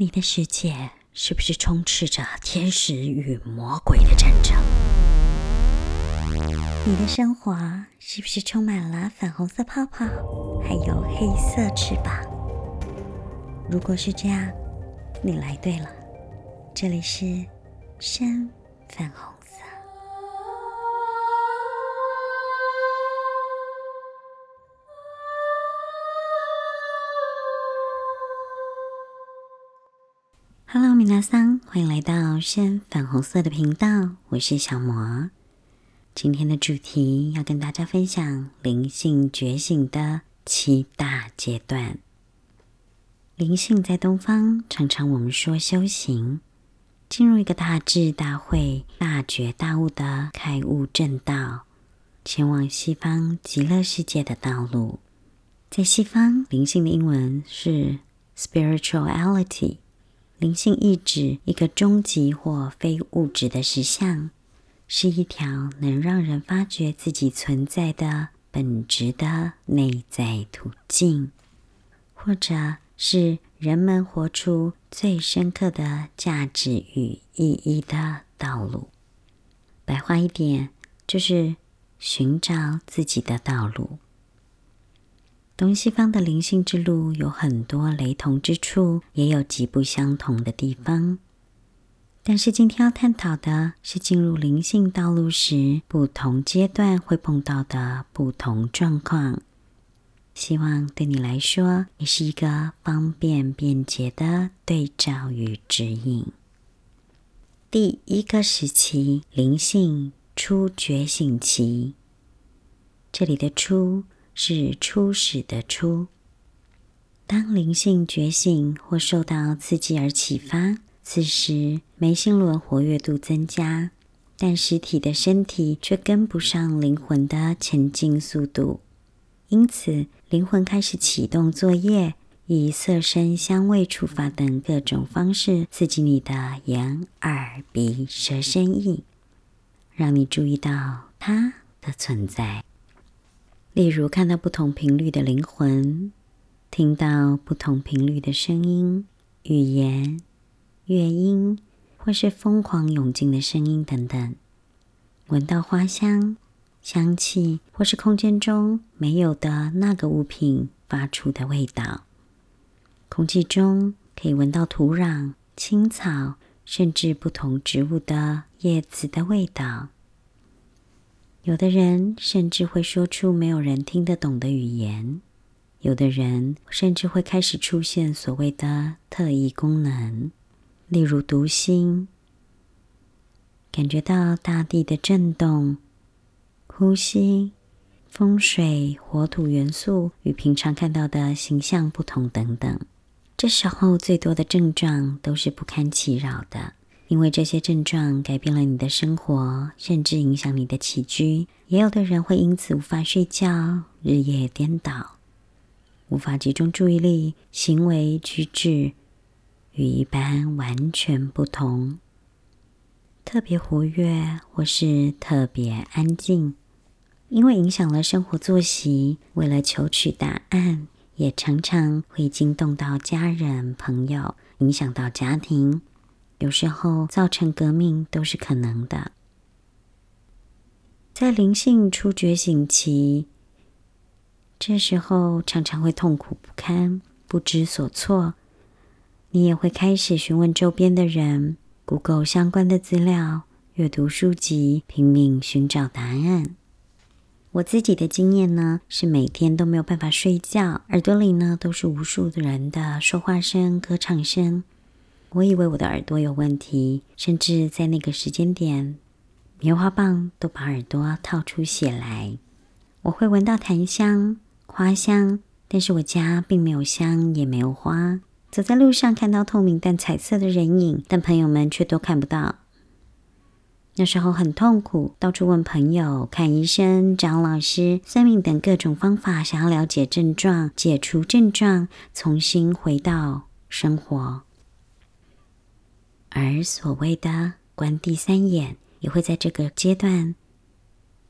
你的世界是不是充斥着天使与魔鬼的战争？你的生活是不是充满了粉红色泡泡，还有黑色翅膀？如果是这样，你来对了，这里是深粉红。Hello，米娜桑，欢迎来到深粉红色的频道，我是小魔。今天的主题要跟大家分享灵性觉醒的七大阶段。灵性在东方，常常我们说修行，进入一个大智大慧、大觉大悟的开悟正道，前往西方极乐世界的道路。在西方，灵性的英文是 spirituality。灵性意指一个终极或非物质的实相，是一条能让人发掘自己存在的本质的内在途径，或者是人们活出最深刻的价值与意义的道路。白话一点，就是寻找自己的道路。东西方的灵性之路有很多雷同之处，也有极不相同的地方。但是今天要探讨的是进入灵性道路时，不同阶段会碰到的不同状况。希望对你来说也是一个方便便捷的对照与指引。第一个时期，灵性初觉醒期。这里的初。是初始的初。当灵性觉醒或受到刺激而启发，此时眉心轮活跃度增加，但实体的身体却跟不上灵魂的前进速度。因此，灵魂开始启动作业，以色、声、香味、触发等各种方式刺激你的眼、耳、鼻、舌、身、意，让你注意到它的存在。例如，看到不同频率的灵魂，听到不同频率的声音、语言、乐音，或是疯狂涌进的声音等等；闻到花香、香气，或是空间中没有的那个物品发出的味道；空气中可以闻到土壤、青草，甚至不同植物的叶子的味道。有的人甚至会说出没有人听得懂的语言，有的人甚至会开始出现所谓的特异功能，例如读心，感觉到大地的震动、呼吸、风水、火土元素与平常看到的形象不同等等。这时候最多的症状都是不堪其扰的。因为这些症状改变了你的生活，甚至影响你的起居，也有的人会因此无法睡觉，日夜颠倒，无法集中注意力，行为举止与一般完全不同，特别活跃或是特别安静，因为影响了生活作息，为了求取答案，也常常会惊动到家人、朋友，影响到家庭。有时候造成革命都是可能的。在灵性初觉醒期，这时候常常会痛苦不堪、不知所措。你也会开始询问周边的人，Google 相关的资料，阅读书籍，拼命寻找答案。我自己的经验呢，是每天都没有办法睡觉，耳朵里呢都是无数的人的说话声、歌唱声。我以为我的耳朵有问题，甚至在那个时间点，棉花棒都把耳朵套出血来。我会闻到檀香、花香，但是我家并没有香，也没有花。走在路上看到透明但彩色的人影，但朋友们却都看不到。那时候很痛苦，到处问朋友、看医生、找老师、算命等各种方法，想要了解症状、解除症状，重新回到生活。而所谓的关第三眼，也会在这个阶段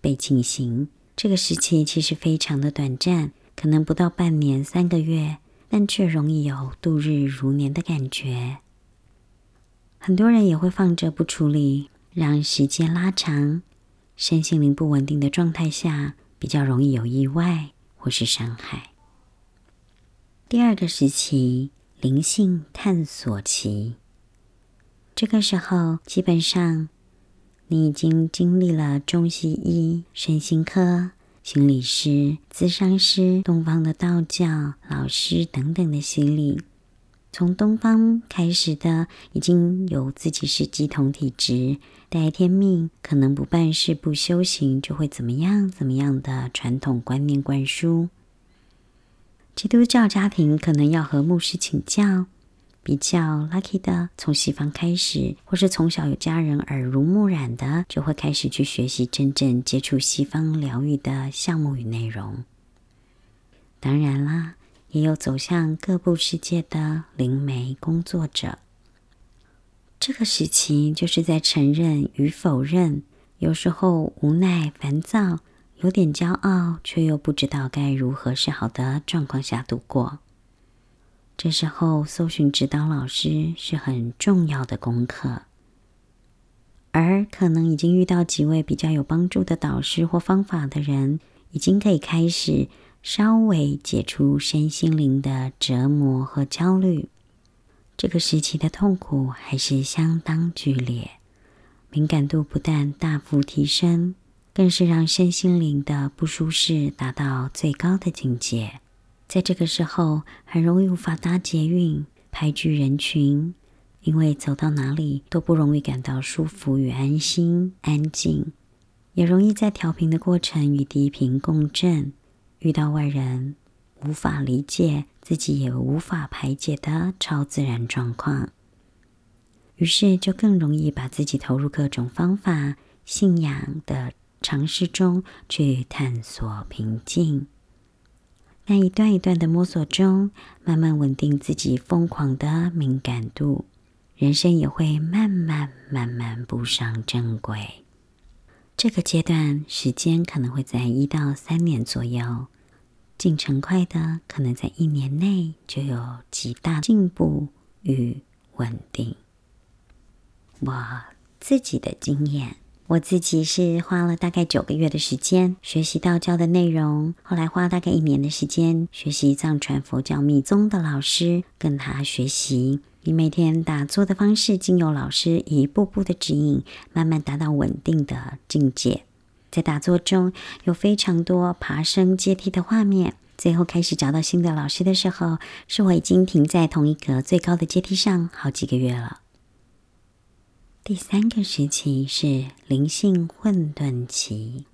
被进行。这个时期其实非常的短暂，可能不到半年、三个月，但却容易有度日如年的感觉。很多人也会放着不处理，让时间拉长，身心灵不稳定的状态下，比较容易有意外或是伤害。第二个时期，灵性探索期，这个时候基本上你已经经历了中西医、身心科。心理师、咨商师、东方的道教老师等等的洗礼，从东方开始的，已经有自己是鸡同体质、带天命，可能不办事、不修行就会怎么样怎么样的传统观念灌输。基督教家庭可能要和牧师请教。比较 lucky 的，从西方开始，或是从小有家人耳濡目染的，就会开始去学习真正接触西方疗愈的项目与内容。当然啦，也有走向各部世界的灵媒工作者。这个时期就是在承认与否认，有时候无奈、烦躁，有点骄傲，却又不知道该如何是好的状况下度过。这时候，搜寻指导老师是很重要的功课，而可能已经遇到几位比较有帮助的导师或方法的人，已经可以开始稍微解除身心灵的折磨和焦虑。这个时期的痛苦还是相当剧烈，敏感度不但大幅提升，更是让身心灵的不舒适达到最高的境界。在这个时候，很容易无法搭捷运，排拒人群，因为走到哪里都不容易感到舒服与安心、安静，也容易在调频的过程与低频共振，遇到外人无法理解，自己也无法排解的超自然状况，于是就更容易把自己投入各种方法、信仰的尝试中去探索平静。在一段一段的摸索中，慢慢稳定自己疯狂的敏感度，人生也会慢慢慢慢步上正轨。这个阶段时间可能会在一到三年左右，进程快的可能在一年内就有极大进步与稳定。我自己的经验。我自己是花了大概九个月的时间学习道教的内容，后来花大概一年的时间学习藏传佛教密宗的老师，跟他学习，以每天打坐的方式，经由老师一步步的指引，慢慢达到稳定的境界。在打坐中有非常多爬升阶梯的画面，最后开始找到新的老师的时候，是我已经停在同一个最高的阶梯上好几个月了。第三个时期是灵性混沌期。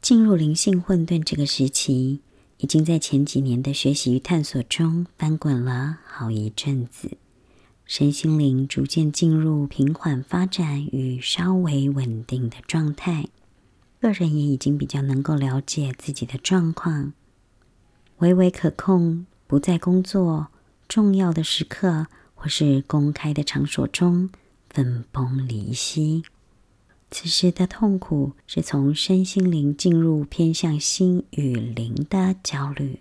进入灵性混沌这个时期，已经在前几年的学习与探索中翻滚了好一阵子，身心灵逐渐进入平缓发展与稍微稳定的状态。个人也已经比较能够了解自己的状况，微微可控，不在工作重要的时刻或是公开的场所中。分崩离析，此时的痛苦是从身心灵进入偏向心与灵的焦虑。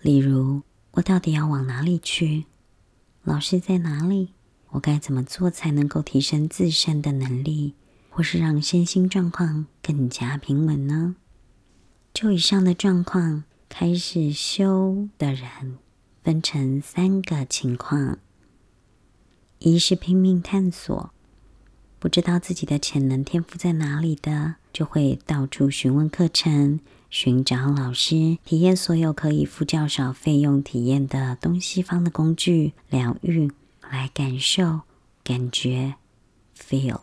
例如，我到底要往哪里去？老师在哪里？我该怎么做才能够提升自身的能力，或是让身心状况更加平稳呢？就以上的状况，开始修的人分成三个情况。一是拼命探索，不知道自己的潜能天赋在哪里的，就会到处询问课程，寻找老师，体验所有可以付较少费用体验的东西方的工具疗愈，来感受、感觉、feel。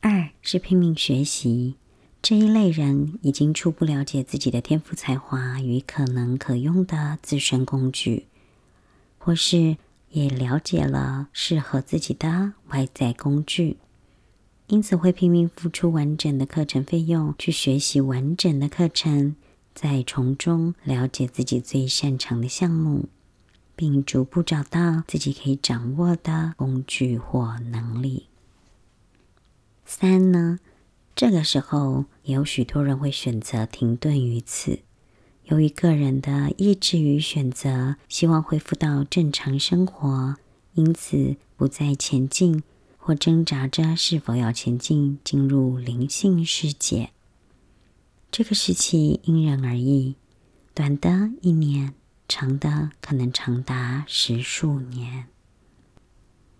二是拼命学习，这一类人已经初步了解自己的天赋才华与可能可用的自身工具，或是。也了解了适合自己的外在工具，因此会拼命付出完整的课程费用去学习完整的课程，在从中了解自己最擅长的项目，并逐步找到自己可以掌握的工具或能力。三呢，这个时候有许多人会选择停顿于此。由于个人的意志与选择，希望恢复到正常生活，因此不再前进，或挣扎着是否要前进，进入灵性世界。这个时期因人而异，短的一年，长的可能长达十数年。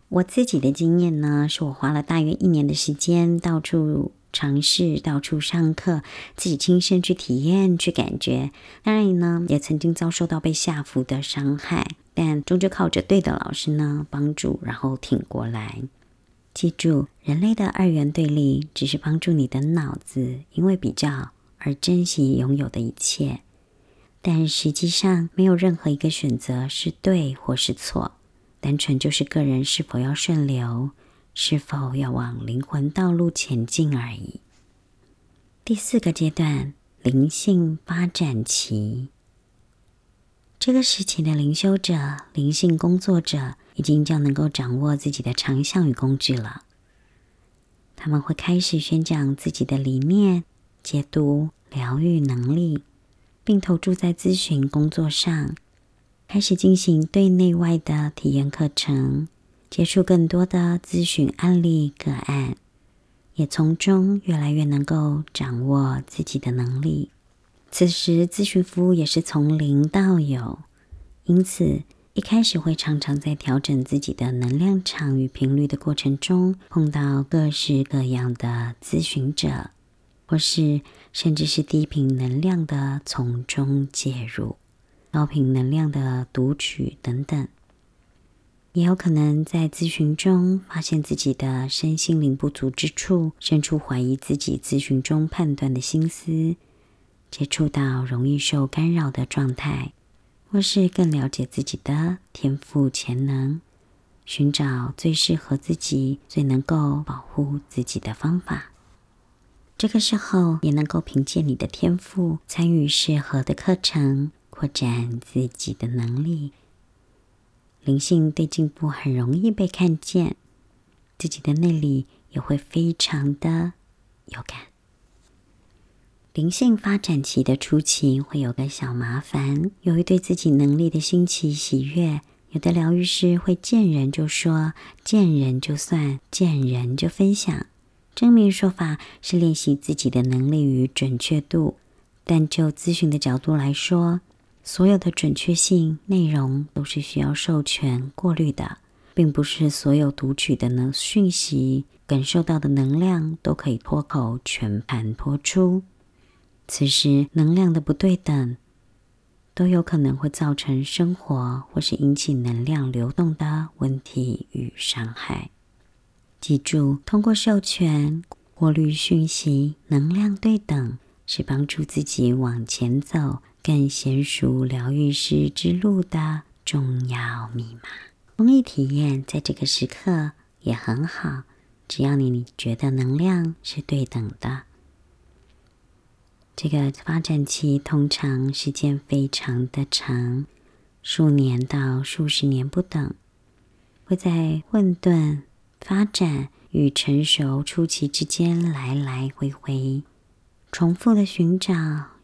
我自己的经验呢，是我花了大约一年的时间，到处。尝试到处上课，自己亲身去体验、去感觉。当然呢，也曾经遭受到被下服的伤害，但终究靠着对的老师呢帮助，然后挺过来。记住，人类的二元对立只是帮助你的脑子因为比较而珍惜拥有的一切，但实际上没有任何一个选择是对或是错，单纯就是个人是否要顺流。是否要往灵魂道路前进而已。第四个阶段，灵性发展期。这个时期的灵修者、灵性工作者已经将能够掌握自己的长项与工具了。他们会开始宣讲自己的理念、解读、疗愈能力，并投注在咨询工作上，开始进行对内外的体验课程。接触更多的咨询案例个案，也从中越来越能够掌握自己的能力。此时，咨询服务也是从零到有，因此一开始会常常在调整自己的能量场与频率的过程中，碰到各式各样的咨询者，或是甚至是低频能量的从中介入，高频能量的读取等等。也有可能在咨询中发现自己的身心灵不足之处，生出怀疑自己咨询中判断的心思，接触到容易受干扰的状态，或是更了解自己的天赋潜能，寻找最适合自己、最能够保护自己的方法。这个时候，也能够凭借你的天赋，参与适合的课程，扩展自己的能力。灵性对进步很容易被看见，自己的内里也会非常的有感。灵性发展期的初期会有个小麻烦，由于对自己能力的新奇喜悦，有的疗愈师会见人就说、见人就算、见人就分享。正面说法是练习自己的能力与准确度，但就咨询的角度来说。所有的准确性内容都是需要授权过滤的，并不是所有读取的能讯息、感受到的能量都可以脱口全盘托出。此时能量的不对等，都有可能会造成生活或是引起能量流动的问题与伤害。记住，通过授权过滤讯息，能量对等是帮助自己往前走。更娴熟疗愈师之路的重要密码。公益体验在这个时刻也很好，只要你觉得能量是对等的。这个发展期通常时间非常的长，数年到数十年不等，会在混沌发展与成熟初期之间来来回回，重复的寻找、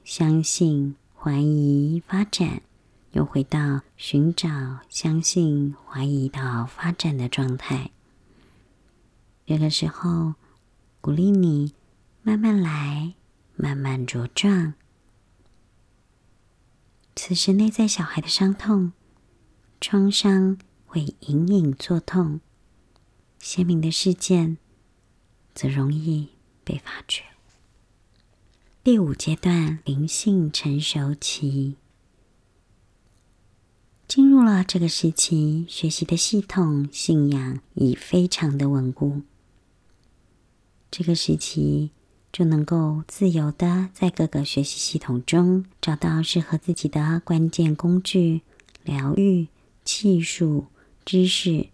相信。怀疑发展，又回到寻找、相信、怀疑到发展的状态。这个时候，鼓励你慢慢来，慢慢茁壮。此时，内在小孩的伤痛、创伤会隐隐作痛，鲜明的事件则容易被发觉。第五阶段灵性成熟期进入了这个时期，学习的系统信仰已非常的稳固。这个时期就能够自由的在各个学习系统中找到适合自己的关键工具、疗愈技术、知识，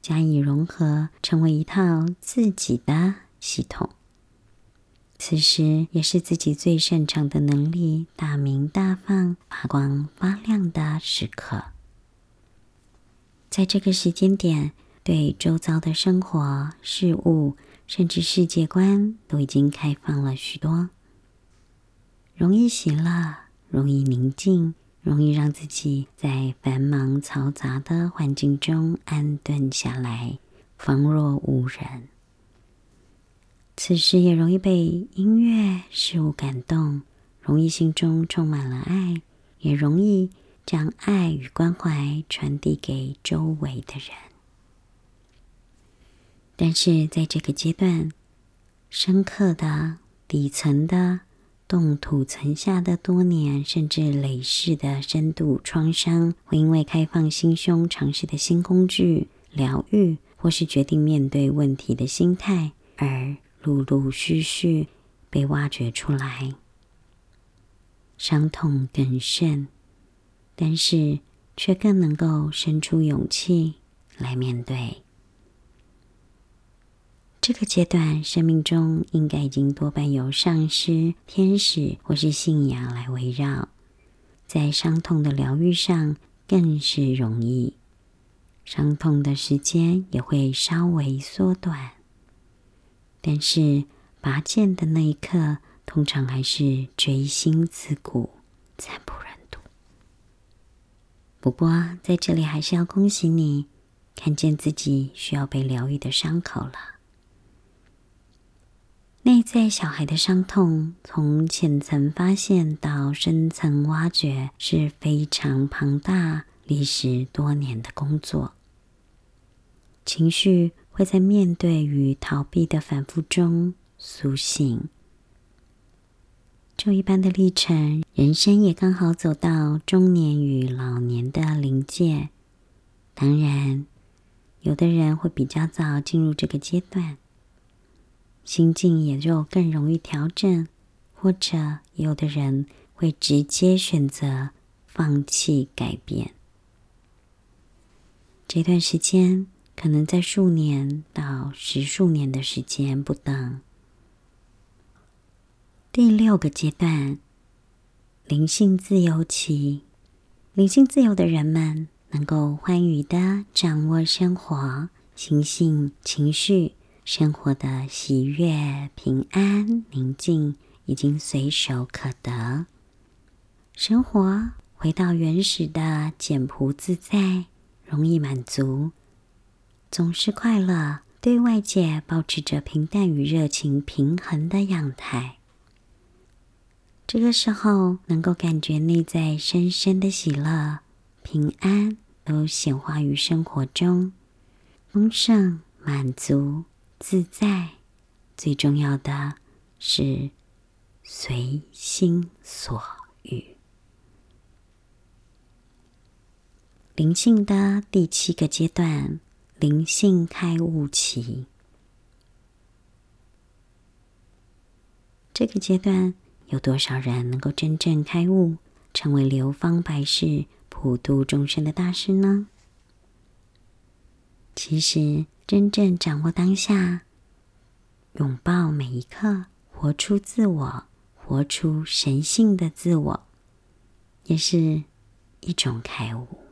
加以融合，成为一套自己的系统。此时也是自己最擅长的能力大明大放、发光发亮的时刻。在这个时间点，对周遭的生活、事物，甚至世界观，都已经开放了许多，容易喜乐，容易宁静，容易让自己在繁忙嘈杂的环境中安顿下来，仿若无人。此时也容易被音乐事物感动，容易心中充满了爱，也容易将爱与关怀传递给周围的人。但是在这个阶段，深刻的、底层的、冻土层下的多年甚至累世的深度创伤，会因为开放心胸、尝试的新工具、疗愈，或是决定面对问题的心态，而陆陆续续被挖掘出来。伤痛更甚，但是却更能够生出勇气来面对。这个阶段，生命中应该已经多半有上师、天使或是信仰来围绕，在伤痛的疗愈上更是容易，伤痛的时间也会稍微缩短。但是拔剑的那一刻，通常还是锥心刺骨、惨不忍睹。不过在这里，还是要恭喜你，看见自己需要被疗愈的伤口了。内在小孩的伤痛，从浅层发现到深层挖掘，是非常庞大、历时多年的工作。情绪会在面对与逃避的反复中苏醒。就一般的历程，人生也刚好走到中年与老年的临界。当然，有的人会比较早进入这个阶段。心境也就更容易调整，或者有的人会直接选择放弃改变。这段时间可能在数年到十数年的时间不等。第六个阶段，灵性自由期，灵性自由的人们能够欢愉的掌握生活、心性、情绪。生活的喜悦、平安、宁静已经随手可得，生活回到原始的简朴自在，容易满足，总是快乐，对外界保持着平淡与热情平衡的样态。这个时候，能够感觉内在深深的喜乐、平安都显化于生活中，丰盛、满足。自在，最重要的是随心所欲。灵性的第七个阶段，灵性开悟期。这个阶段有多少人能够真正开悟，成为流芳百世、普度众生的大师呢？其实。真正掌握当下，拥抱每一刻，活出自我，活出神性的自我，也是一种开悟。